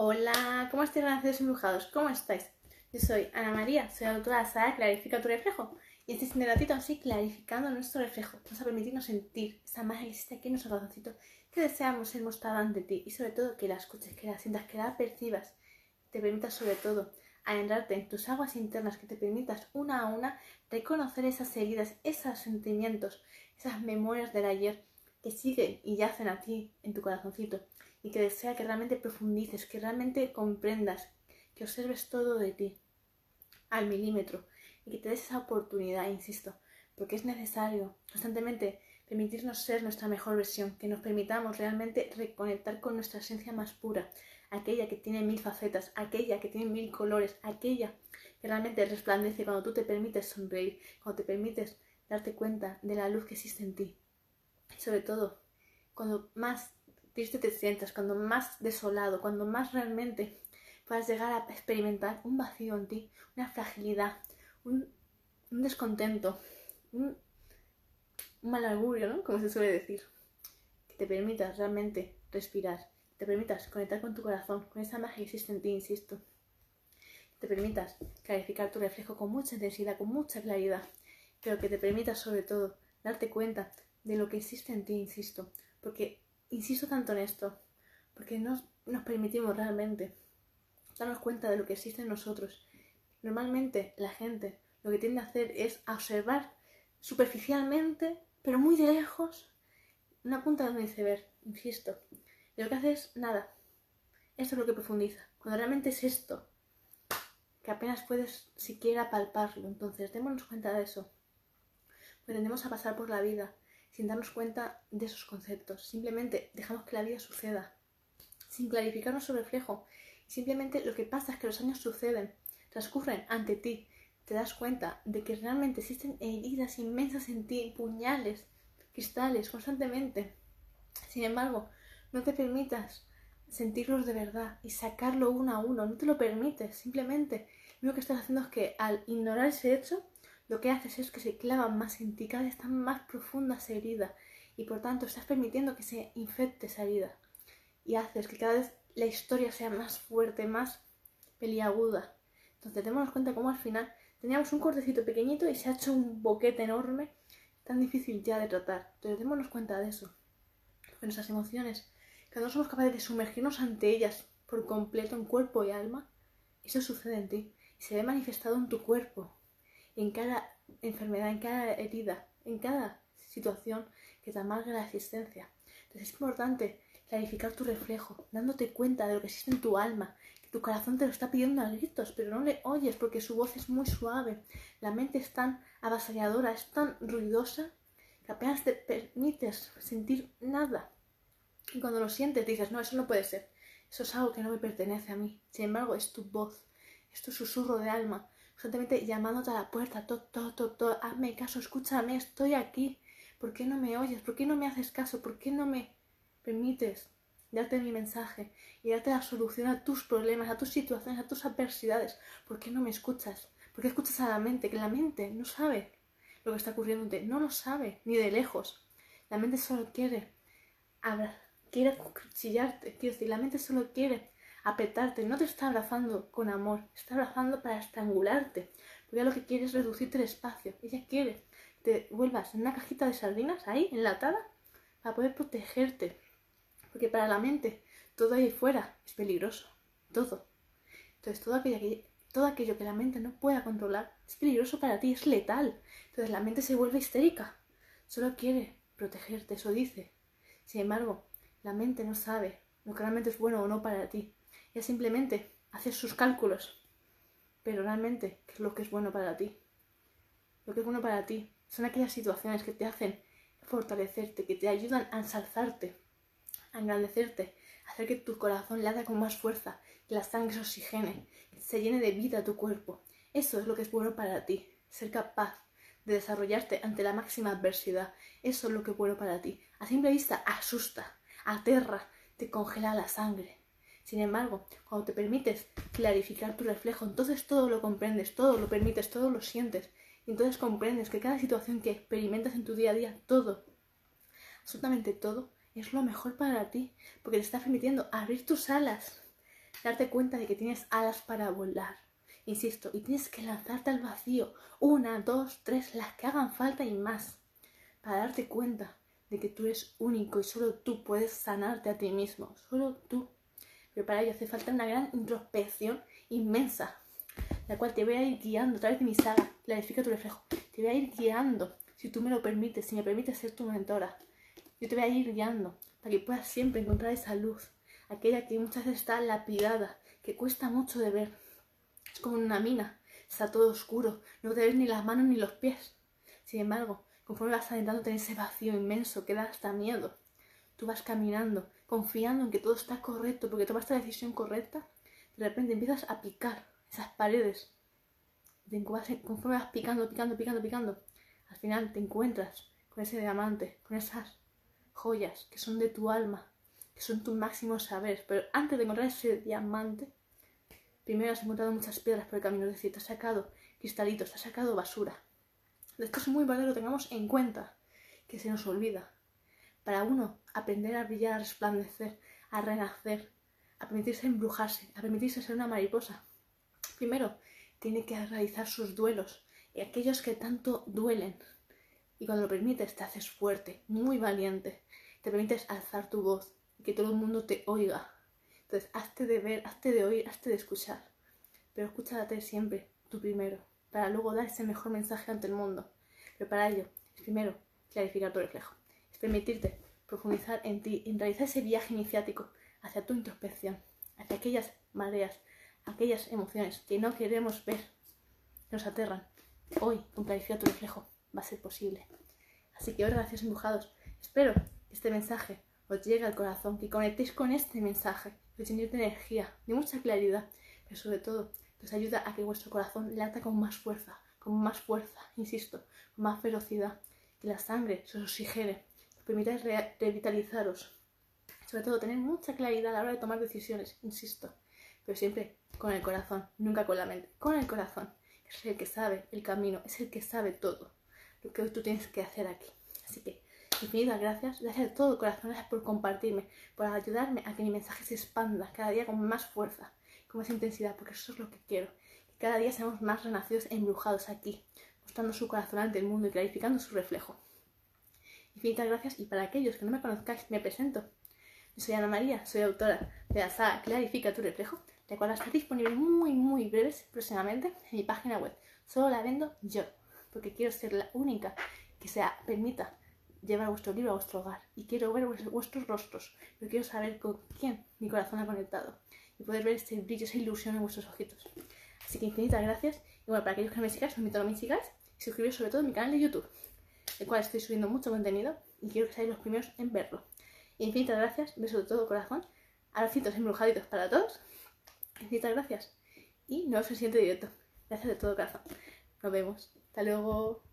Hola, ¿cómo estáis, renacidos embrujados? ¿Cómo estáis? Yo soy Ana María, soy de Sara Clarifica tu reflejo. Y este es un ratito así clarificando nuestro reflejo. Vamos a permitirnos sentir esa magia que existe aquí en nuestro corazoncito que deseamos ser mostrada ante ti y sobre todo que la escuches, que la sientas, que la percibas. Te permitas sobre todo adentrarte en tus aguas internas, que te permitas una a una reconocer esas heridas, esos sentimientos, esas memorias del ayer que siguen y yacen a ti en tu corazoncito y que desea que realmente profundices, que realmente comprendas, que observes todo de ti al milímetro y que te des esa oportunidad, insisto, porque es necesario constantemente permitirnos ser nuestra mejor versión, que nos permitamos realmente reconectar con nuestra esencia más pura, aquella que tiene mil facetas, aquella que tiene mil colores, aquella que realmente resplandece cuando tú te permites sonreír, cuando te permites darte cuenta de la luz que existe en ti. Y sobre todo, cuando más triste te sientas, cuando más desolado, cuando más realmente puedas llegar a experimentar un vacío en ti, una fragilidad, un, descontento, un, mal augurio, ¿no? Como se suele decir. Que te permitas realmente respirar, te permitas conectar con tu corazón, con esa magia que existe en ti, insisto. Te permitas clarificar tu reflejo con mucha intensidad, con mucha claridad, pero que te permitas sobre todo darte cuenta de lo que existe en ti, insisto, porque insisto tanto en esto, porque no nos permitimos realmente darnos cuenta de lo que existe en nosotros. Normalmente la gente lo que tiende a hacer es observar superficialmente, pero muy de lejos, una punta de un iceberg, insisto. Y lo que hace es nada. Esto es lo que profundiza. Cuando realmente es esto, que apenas puedes siquiera palparlo. Entonces, démonos cuenta de eso. Pues tendemos a pasar por la vida sin darnos cuenta de esos conceptos. Simplemente dejamos que la vida suceda, sin clarificar nuestro reflejo. simplemente lo que pasa es que los años suceden, transcurren ante ti. Te das cuenta de que realmente existen heridas inmensas en ti, puñales, cristales, constantemente. Sin embargo, no te permitas sentirlos de verdad y sacarlo uno a uno. No te lo permites. Simplemente lo que estás haciendo es que al ignorar ese hecho, lo que haces es que se clavan más en ti, cada vez está más profunda esa herida y por tanto estás permitiendo que se infecte esa herida y haces que cada vez la historia sea más fuerte, más peliaguda. Entonces démonos cuenta cómo al final teníamos un cortecito pequeñito y se ha hecho un boquete enorme, tan difícil ya de tratar. Entonces démonos cuenta de eso. Que nuestras emociones, que no somos capaces de sumergirnos ante ellas por completo en cuerpo y alma, eso sucede en ti y se ve manifestado en tu cuerpo, en cada enfermedad, en cada herida, en cada situación que te amarga la existencia. Entonces es importante clarificar tu reflejo, dándote cuenta de lo que existe en tu alma, que tu corazón te lo está pidiendo a gritos, pero no le oyes porque su voz es muy suave, la mente es tan avasalladora, es tan ruidosa, que apenas te permites sentir nada. Y cuando lo sientes dices, no, eso no puede ser, eso es algo que no me pertenece a mí. Sin embargo, es tu voz, es tu susurro de alma, constantemente llamándote a la puerta, to, to, to, to, hazme caso, escúchame, estoy aquí. ¿Por qué no me oyes? ¿Por qué no me haces caso? ¿Por qué no me permites darte mi mensaje y darte la solución a tus problemas, a tus situaciones, a tus adversidades? ¿Por qué no me escuchas? ¿Por qué escuchas a la mente? Que la mente no sabe lo que está ocurriendo, no lo sabe, ni de lejos. La mente solo quiere hablar, quiere cuchillarte, quiero decir, la mente solo quiere apretarte, no te está abrazando con amor, está abrazando para estrangularte, porque ella lo que quiere es reducirte el espacio, ella quiere que te vuelvas en una cajita de sardinas ahí, enlatada, para poder protegerte, porque para la mente todo ahí fuera es peligroso, todo. Entonces todo aquello que, todo aquello que la mente no pueda controlar es peligroso para ti, es letal. Entonces la mente se vuelve histérica, solo quiere protegerte, eso dice. Sin embargo, la mente no sabe lo que realmente es bueno o no para ti simplemente hacer sus cálculos. Pero realmente, ¿qué es lo que es bueno para ti? Lo que es bueno para ti son aquellas situaciones que te hacen fortalecerte, que te ayudan a ensalzarte, a engrandecerte, hacer que tu corazón lata con más fuerza, que la sangre se oxigene, que se llene de vida tu cuerpo. Eso es lo que es bueno para ti, ser capaz de desarrollarte ante la máxima adversidad. Eso es lo que es bueno para ti. A simple vista asusta, aterra, te congela la sangre. Sin embargo, cuando te permites clarificar tu reflejo, entonces todo lo comprendes, todo lo permites, todo lo sientes. Y entonces comprendes que cada situación que experimentas en tu día a día, todo, absolutamente todo, es lo mejor para ti, porque te está permitiendo abrir tus alas darte cuenta de que tienes alas para volar. Insisto, y tienes que lanzarte al vacío, una, dos, tres, las que hagan falta y más, para darte cuenta de que tú eres único y solo tú puedes sanarte a ti mismo, solo tú. Pero para ello hace falta una gran introspección inmensa, la cual te voy a ir guiando a través de mi saga, clarifica tu reflejo, te voy a ir guiando, si tú me lo permites, si me permites ser tu mentora, yo te voy a ir guiando para que puedas siempre encontrar esa luz, aquella que muchas veces está lapidada, que cuesta mucho de ver. Es como una mina, está todo oscuro, no te ves ni las manos ni los pies. Sin embargo, conforme vas adentrándote en ese vacío inmenso que da hasta miedo, tú vas caminando, confiando en que todo está correcto, porque tomaste la decisión correcta, de repente empiezas a picar esas paredes. Conforme vas picando, picando, picando, picando, al final te encuentras con ese diamante, con esas joyas que son de tu alma, que son tu máximo saber. Pero antes de encontrar ese diamante, primero has encontrado muchas piedras por el camino, es decir, te has sacado cristalitos, te has sacado basura. Esto es muy importante que lo tengamos en cuenta, que se nos olvida. Para uno, aprender a brillar, a resplandecer, a renacer, a permitirse embrujarse, a permitirse ser una mariposa. Primero, tiene que realizar sus duelos, y aquellos que tanto duelen. Y cuando lo permites, te haces fuerte, muy valiente, te permites alzar tu voz y que todo el mundo te oiga. Entonces, hazte de ver, hazte de oír, hazte de escuchar. Pero escúchate siempre, tú primero, para luego dar ese mejor mensaje ante el mundo. Pero para ello, primero clarificar tu reflejo. Permitirte profundizar en ti, en realizar ese viaje iniciático hacia tu introspección, hacia aquellas mareas, aquellas emociones que no queremos ver, que nos aterran. Hoy, con clarificar tu reflejo, va a ser posible. Así que hoy, gracias empujados, espero que este mensaje os llegue al corazón, que conectéis con este mensaje, que os energía, de mucha claridad, pero sobre todo que os ayuda a que vuestro corazón lata con más fuerza, con más fuerza, insisto, con más velocidad, que la sangre se os oxigene, permitáis revitalizaros, sobre todo tener mucha claridad a la hora de tomar decisiones, insisto, pero siempre con el corazón, nunca con la mente, con el corazón. Es el que sabe el camino, es el que sabe todo lo que tú tienes que hacer aquí. Así que infinitas gracias, gracias de todo corazón, gracias por compartirme, por ayudarme a que mi mensaje se expanda cada día con más fuerza, con más intensidad, porque eso es lo que quiero. Que cada día seamos más renacidos e embrujados aquí, mostrando su corazón ante el mundo y clarificando su reflejo. Infinitas gracias y para aquellos que no me conozcáis, me presento. Yo soy Ana María, soy autora de la saga Clarifica tu reflejo, la cual estar disponible muy muy breves próximamente en mi página web. Solo la vendo yo, porque quiero ser la única que se permita llevar vuestro libro a vuestro hogar y quiero ver vuestros rostros, pero quiero saber con quién mi corazón ha conectado y poder ver ese brillo, esa ilusión en vuestros ojitos. Así que infinitas gracias y bueno, para aquellos que no me sigáis, os invito a que me sigáis y suscribiros sobre todo a mi canal de YouTube, el cual estoy subiendo mucho contenido y quiero que seáis los primeros en verlo. Infinitas gracias, beso de todo corazón, abracitos embrujaditos para todos, infinitas gracias y nos vemos en el siguiente directo. Gracias de todo corazón. Nos vemos. Hasta luego.